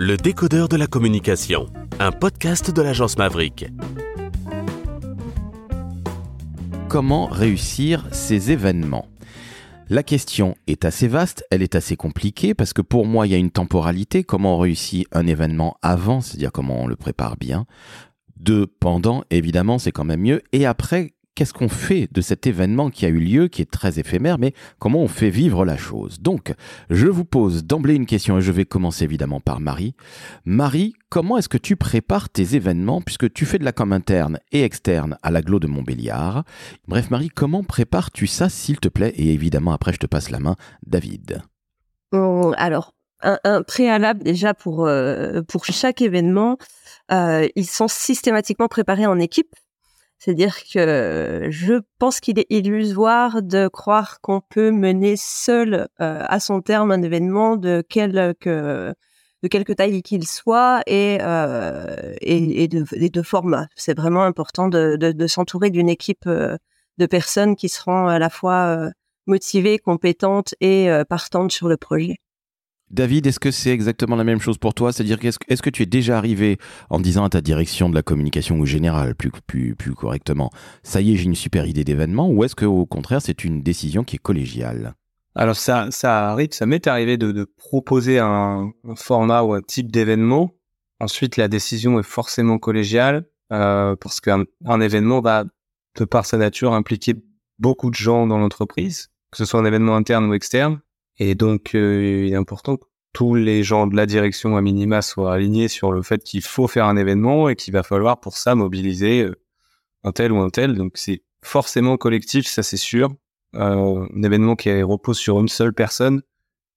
Le décodeur de la communication, un podcast de l'agence Maverick. Comment réussir ces événements? La question est assez vaste, elle est assez compliquée parce que pour moi il y a une temporalité, comment on réussit un événement avant, c'est-à-dire comment on le prépare bien? Deux, pendant, évidemment, c'est quand même mieux. Et après, qu'est-ce qu'on fait de cet événement qui a eu lieu, qui est très éphémère, mais comment on fait vivre la chose? Donc, je vous pose d'emblée une question et je vais commencer évidemment par Marie. Marie, comment est-ce que tu prépares tes événements puisque tu fais de la com interne et externe à l'aglo de Montbéliard? Bref, Marie, comment prépares-tu ça, s'il te plaît? Et évidemment, après, je te passe la main, David. alors, un, préalable déjà pour, euh, chaque événement, euh, ils sont systématiquement préparés en équipe c'est-à-dire que je pense qu'il est illusoire de croire qu'on peut mener seul euh, à son terme un événement de quelque de quelque taille qu'il soit et, euh, et, de, de, format. C'est vraiment important de, de, de s'entourer d'une équipe euh, de personnes qui seront à la fois motivées, compétentes et partantes sur le projet. David, est-ce que c'est exactement la même chose pour toi? C'est-à-dire, est-ce que tu es déjà arrivé en disant à ta direction de la communication ou générale, plus, correctement, ça y est, j'ai une super idée d'événement, ou est-ce qu'au contraire, c'est une décision qui est collégiale? Alors, ça, ça arrive, ça m'est arrivé de, proposer un, format ou un type d'événement. Ensuite, la décision est forcément collégiale, euh, parce qu'un événement va, de par sa nature, impliquer beaucoup de gens dans l'entreprise, que ce soit un événement interne ou externe. Et donc, euh, il est important que tous les gens de la direction à minima soient alignés sur le fait qu'il faut faire un événement et qu'il va falloir pour ça mobiliser euh, un tel ou un tel. Donc, c'est forcément collectif, ça c'est sûr. Euh, un événement qui repose sur une seule personne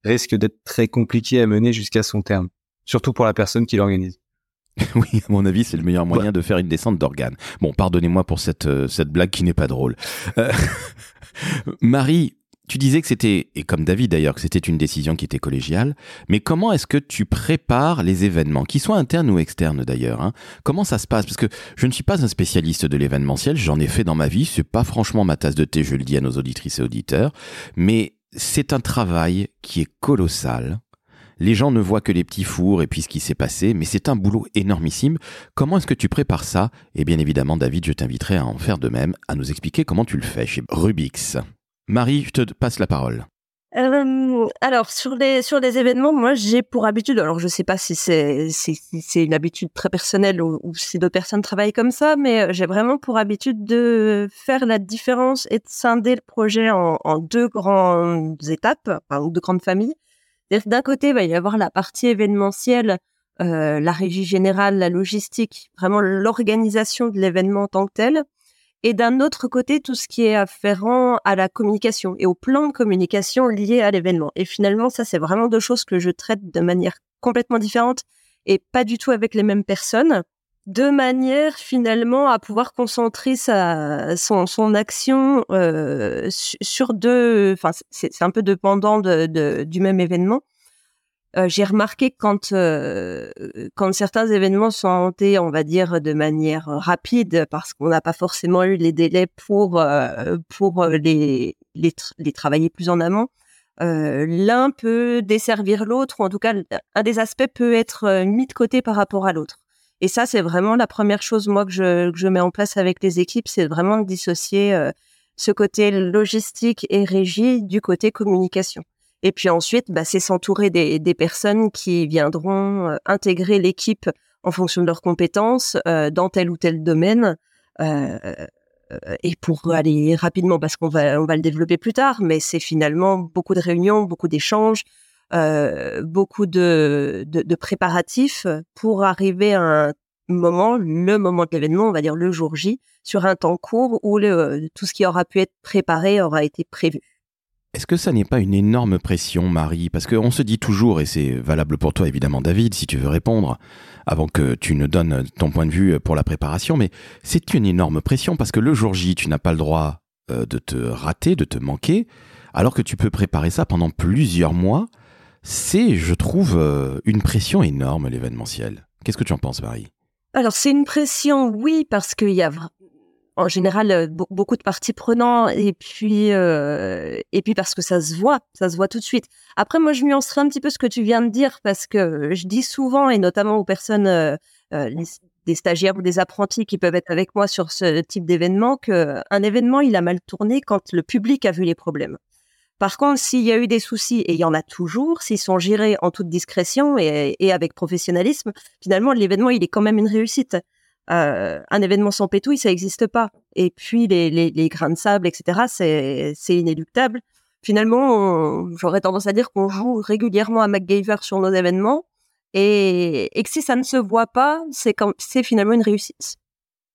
risque d'être très compliqué à mener jusqu'à son terme, surtout pour la personne qui l'organise. Oui, à mon avis, c'est le meilleur moyen de faire une descente d'organes. Bon, pardonnez-moi pour cette, cette blague qui n'est pas drôle. Marie, tu disais que c'était, et comme David d'ailleurs, que c'était une décision qui était collégiale, mais comment est-ce que tu prépares les événements, qu'ils soient internes ou externes d'ailleurs hein? Comment ça se passe? Parce que je ne suis pas un spécialiste de l'événementiel, j'en ai fait dans ma vie, c'est pas franchement ma tasse de thé, je le dis à nos auditrices et auditeurs, mais c'est un travail qui est colossal. Les gens ne voient que les petits fours et puis ce qui s'est passé, mais c'est un boulot énormissime. Comment est-ce que tu prépares ça? Et bien évidemment, David, je t'inviterai à en faire de même, à nous expliquer comment tu le fais chez Rubix. Marie, je te passe la parole. Euh, alors sur les sur les événements, moi j'ai pour habitude, alors je sais pas si c'est c'est une habitude très personnelle ou, si d'autres personnes travaillent comme ça, mais euh, j'ai vraiment pour habitude de faire la différence et de scinder le projet en, deux grandes étapes, enfin deux grandes familles. D'un côté, il va y avoir la partie événementielle, euh, la régie générale, la logistique, vraiment l'organisation de l'événement en tant que tel et d'un autre côté tout ce qui est afférent à la communication et au plan de communication lié à l'événement. Et finalement, ça, c'est vraiment deux choses que je traite de manière complètement différente et pas du tout avec les mêmes personnes, de manière finalement à pouvoir concentrer sa, son, son action euh, sur deux, enfin c'est un peu dépendant de, de, du même événement, euh, j'ai remarqué quand euh, quand certains événements sont montés, on va dire de manière rapide, parce qu'on n'a pas forcément eu les délais pour euh, pour les, les, les travailler plus en amont. L'un peut desservir l'autre, ou en tout cas un des aspects peut être mis de côté par rapport à l'autre. Et ça, c'est vraiment la première chose moi que je, que je mets en place avec les équipes, c'est vraiment de dissocier ce côté logistique et régie du côté communication. Et puis ensuite, bah, c'est s'entourer des, personnes qui viendront euh, intégrer l'équipe en fonction de leurs compétences euh, dans tel ou tel domaine. Euh, et pour aller rapidement, parce qu'on va, on va le développer plus tard, mais c'est finalement beaucoup de réunions, beaucoup d'échanges, beaucoup de, préparatifs pour arriver à un moment, le moment de l'événement, on va dire le jour J, sur un temps court où tout ce qui aura pu être préparé aura été prévu. Est-ce que ça n'est pas une énorme pression, Marie? Parce qu'on se dit toujours, et c'est valable pour toi évidemment, David, si tu veux répondre, avant que tu ne donnes ton point de vue pour la préparation, mais c'est une énorme pression parce que le jour J, tu n'as pas le droit euh, de te rater, de te manquer, alors que tu peux préparer ça pendant plusieurs mois. C'est, je trouve, euh, une pression énorme, l'événementiel. Qu'est-ce que tu en penses, Marie? Alors, c'est une pression, oui, parce qu'il y a en général beaucoup de parties prenantes et puis et puis parce que ça se voit, ça se voit tout de suite. Après moi je nuancerai un petit peu ce que tu viens de dire parce que je dis souvent et notamment aux personnes des stagiaires ou des apprentis qui peuvent être avec moi sur ce type d'événement qu'un événement il a mal tourné quand le public a vu les problèmes. Par contre, s'il y a eu des soucis, et il y en a toujours, s'ils sont gérés en toute discrétion et, avec professionnalisme, finalement, l'événement, il est quand même une réussite. Euh, un événement sans pétouille, ça n'existe pas. Et puis, les, grains de sable, etc., c'est inéluctable. Finalement, j'aurais tendance à dire qu'on joue régulièrement à MacGyver sur nos événements, et, et que si ça ne se voit pas, c'est finalement une réussite.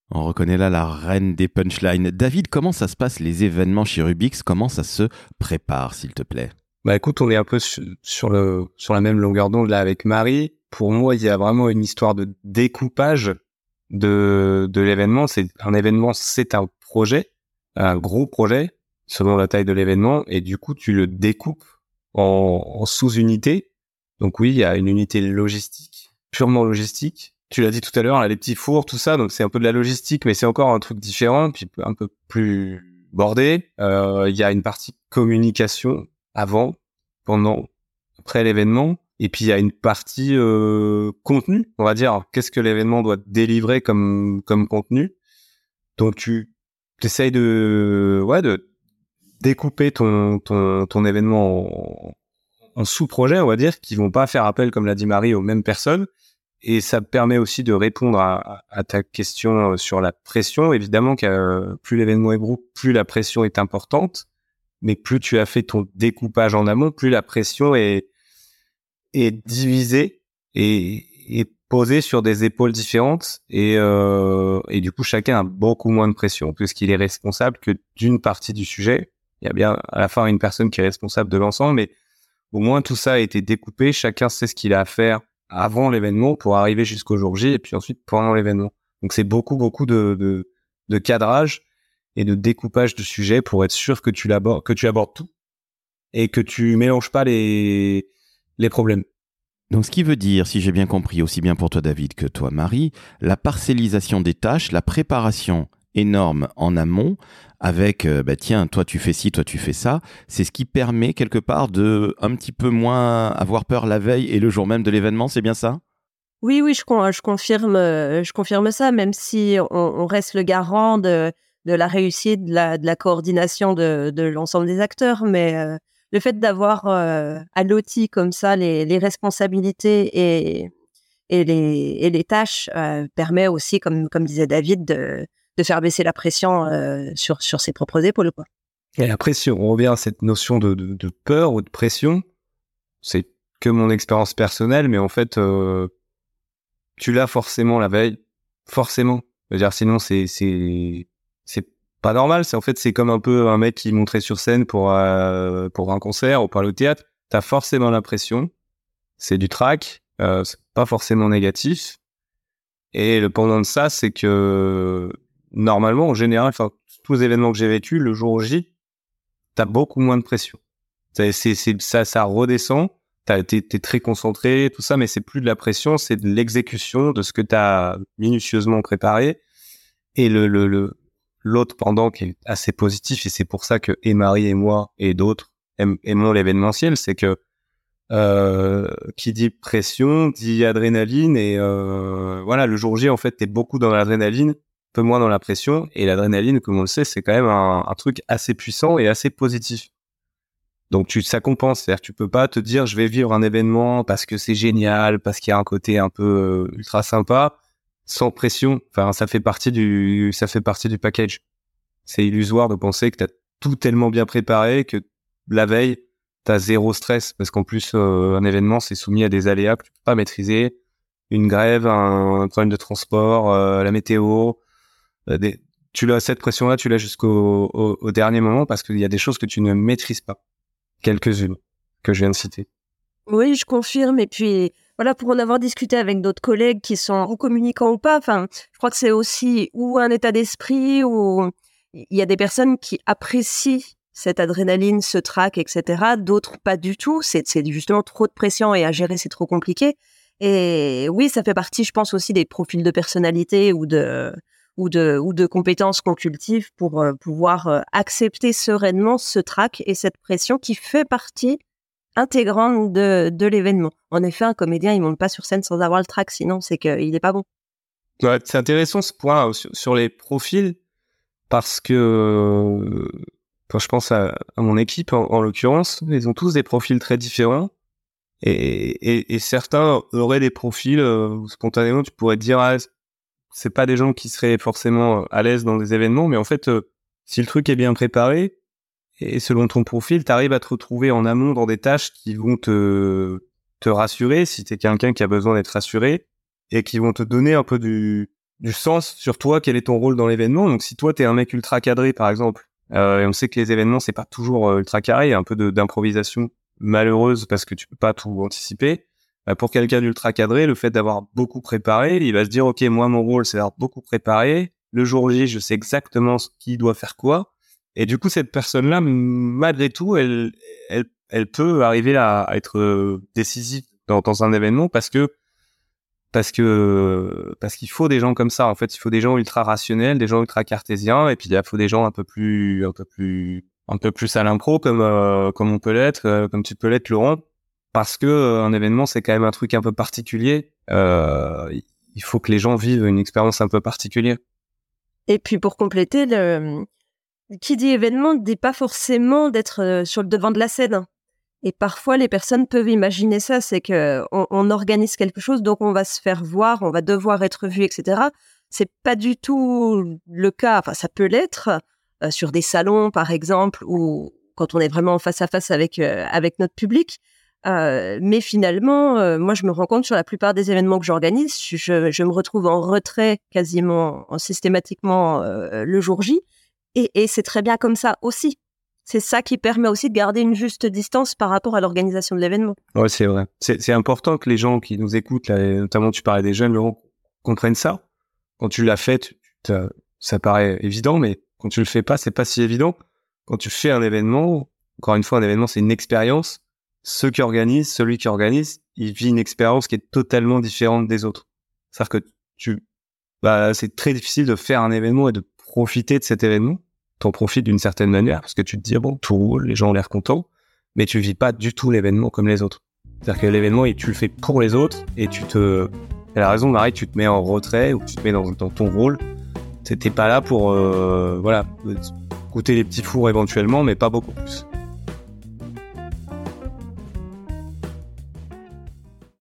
On reconnaît là la reine des punchlines. David, comment ça se passe les événements chez Rubix Comment ça se prépare, s'il te plaît? Bah écoute, on est un peu sur, le, sur la même longueur d'onde là avec Marie. Pour moi, il y a vraiment une histoire de découpage de, de l'événement. C'est un événement, c'est un projet, un gros projet selon la taille de l'événement, et du coup, tu le découpes en, en sous-unités. Donc oui, il y a une unité logistique, purement logistique, tu l'as dit tout à l'heure, les petits fours, tout ça, donc c'est un peu de la logistique, mais c'est encore un truc différent, puis un peu plus bordé. Euh, il y a une partie communication avant, pendant, après l'événement, et puis il y a une partie euh, contenu, on va dire. Qu'est-ce que l'événement doit délivrer comme comme contenu? Donc tu essayes de ouais de découper ton ton ton événement en, sous-projets, on va dire, qui vont pas faire appel, comme l'a dit Marie, aux mêmes personnes et ça permet aussi de répondre à, à, ta question euh, sur la pression. Évidemment que euh, plus l'événement est gros, plus la pression est importante. Mais plus tu as fait ton découpage en amont, plus la pression est, est divisée et, et posée sur des épaules différentes. Et, euh, et du coup, chacun a beaucoup moins de pression puisqu'il est responsable que d'une partie du sujet. Il y a bien à la fin une personne qui est responsable de l'ensemble, mais au moins tout ça a été découpé. Chacun sait ce qu'il a à faire avant l'événement pour arriver jusqu'au jour J et puis ensuite pendant l'événement. Donc c'est beaucoup beaucoup de, de, de, cadrage et de découpage de sujets pour être sûr que tu l'abordes que tu abordes tout et que tu mélanges pas les les problèmes. Donc ce qui veut dire, si j'ai bien compris, aussi bien pour toi David que toi Marie, la parcellisation des tâches, la préparation énorme en amont avec euh, bah tiens toi tu fais ci toi tu fais ça c'est ce qui permet quelque part de un petit peu moins avoir peur la veille et le jour même de l'événement c'est bien ça? Oui oui je, je confirme euh, je confirme ça même si on, reste le garant de, de la réussite de la, de la coordination de, de l'ensemble des acteurs mais euh, le fait d'avoir l'outil comme ça les, responsabilités et les, tâches permet aussi, comme, disait David, de, faire baisser la pression euh, sur, ses propres épaules. Et la pression, on revient à cette notion de, de, peur ou de pression. C'est que mon expérience personnelle, mais en fait, euh, tu l'as forcément la veille, forcément. Je veux dire, sinon c'est pas normal. C'est en fait c'est comme un peu un mec qui montrait sur scène pour euh, pour un concert ou pour le théâtre. T'as forcément la pression. C'est du track. Euh, c'est pas forcément négatif. Et le pendant de ça, c'est que normalement, en général, tous les événements que j'ai vécu, le jour J, t'as beaucoup moins de pression. Ça, redescend. T'as été très concentré, tout ça, mais c'est plus de la pression, c'est de l'exécution de ce que t'as minutieusement préparé. Et le, le, l'autre pendant qui est assez positif, et c'est pour ça que et Marie et moi et d'autres aimons l'événementiel, c'est que euh, qui dit pression dit adrénaline et euh, voilà le jour J en fait t'es beaucoup dans l'adrénaline peu moins dans la pression. Et l'adrénaline, comme on le sait, c'est quand même un, truc assez puissant et assez positif. Donc tu, ça compense, c'est-à-dire tu peux pas te dire je vais vivre un événement parce que c'est génial, parce qu'il y a un côté un peu euh, ultra sympa, sans pression. Enfin, ça fait partie du, ça fait partie du package. C'est illusoire de penser que tu as tout tellement bien préparé que la veille tu as zéro stress parce qu'en plus euh, un événement c'est soumis à des aléas que tu peux pas maîtriser, une grève, un, problème de transport, euh, la météo, euh, tu l'as cette pression-là, tu l'as jusqu'au au, dernier moment parce qu'il y a des choses que tu ne maîtrises pas. Quelques-unes que je viens de citer. Oui, je confirme. Et puis, voilà, pour en avoir discuté avec d'autres collègues qui sont ou communicants ou pas, enfin, je crois que c'est aussi ou un état d'esprit ou il y a des personnes qui apprécient cette adrénaline, ce trac, etc. D'autres pas du tout. C'est justement trop de pression et à gérer, c'est trop compliqué. Et oui, ça fait partie, je pense aussi des profils de personnalité ou de ou de, ou de compétences qu'on cultive pour pouvoir accepter sereinement ce trac et cette pression qui fait partie intégrante de, de l'événement. En effet, un comédien, il monte pas sur scène sans avoir le trac, sinon c'est qu'il n'est pas bon. c'est intéressant ce point sur, les profils parce que quand je pense à, mon équipe en, l'occurrence, ils ont tous des profils très différents et, certains auraient des profils euh, spontanément tu pourrais te dire ah, c'est pas des gens qui seraient forcément à l'aise dans des événements mais en fait euh, si le truc est bien préparé et selon ton profil, tu arrives à te retrouver en amont dans des tâches qui vont te, te rassurer si tu es quelqu'un qui a besoin d'être rassuré et qui vont te donner un peu du, du sens sur toi, quel est ton rôle dans l'événement. Donc si toi, tu es un mec ultra cadré, par exemple, euh, et on sait que les événements, c'est pas toujours euh, ultra carré, un peu d'improvisation malheureuse parce que tu peux pas tout anticiper. Bah, pour quelqu'un d'ultra cadré, le fait d'avoir beaucoup préparé, il va se dire, OK, moi, mon rôle, c'est d'avoir beaucoup préparé. Le jour J, je sais exactement ce qui doit faire quoi. Et du coup, cette personne-là, malgré tout, elle, elle, elle peut arriver à, être euh, décisive dans, un événement parce que parce que parce qu'il faut des gens comme ça. En fait, il faut des gens ultra rationnels, des gens ultra cartésiens, et puis il faut des gens un peu plus un peu plus un peu plus à l'impro comme euh, comme on peut l'être, euh, comme tu peux l'être, Laurent, parce que un événement c'est quand même un truc un peu particulier. il faut que les gens vivent une expérience un peu particulière. Et puis pour compléter, le, qui dit événement ne dit pas forcément d'être euh, sur le devant de la scène. Et parfois, les personnes peuvent imaginer ça, c'est que on, organise quelque chose, donc on va se faire voir, on va devoir être vu, etc. C'est pas du tout le cas. Enfin, ça peut l'être euh, sur des salons, par exemple, ou quand on est vraiment face à face avec euh, avec notre public. mais finalement, moi, je me rends compte sur la plupart des événements que j'organise, je, me retrouve en retrait quasiment en systématiquement le jour J. Et, c'est très bien comme ça aussi. C'est ça qui permet aussi de garder une juste distance par rapport à l'organisation de l'événement. Ouais, c'est vrai. C'est important que les gens qui nous écoutent, notamment tu parlais des jeunes, comprennent ça. Quand tu l'as fait, ça paraît évident, mais quand tu le fais pas, c'est pas si évident. Quand tu fais un événement, encore une fois, un événement, c'est une expérience. Ceux qui organisent, celui qui organise, il vit une expérience qui est totalement différente des autres. C'est-à-dire que tu, bah, c'est très difficile de faire un événement et de profiter de cet événement t'en profites d'une certaine manière parce que tu te dis bon tout roule, les gens ont l'air contents, mais tu vis pas du tout l'événement comme les autres. C'est-à-dire que l'événement, tu le fais pour les autres et tu te, elle a raison Marie, tu te mets en retrait ou tu te mets dans, ton rôle. T'es pas là pour euh, voilà goûter les petits fours éventuellement, mais pas beaucoup plus.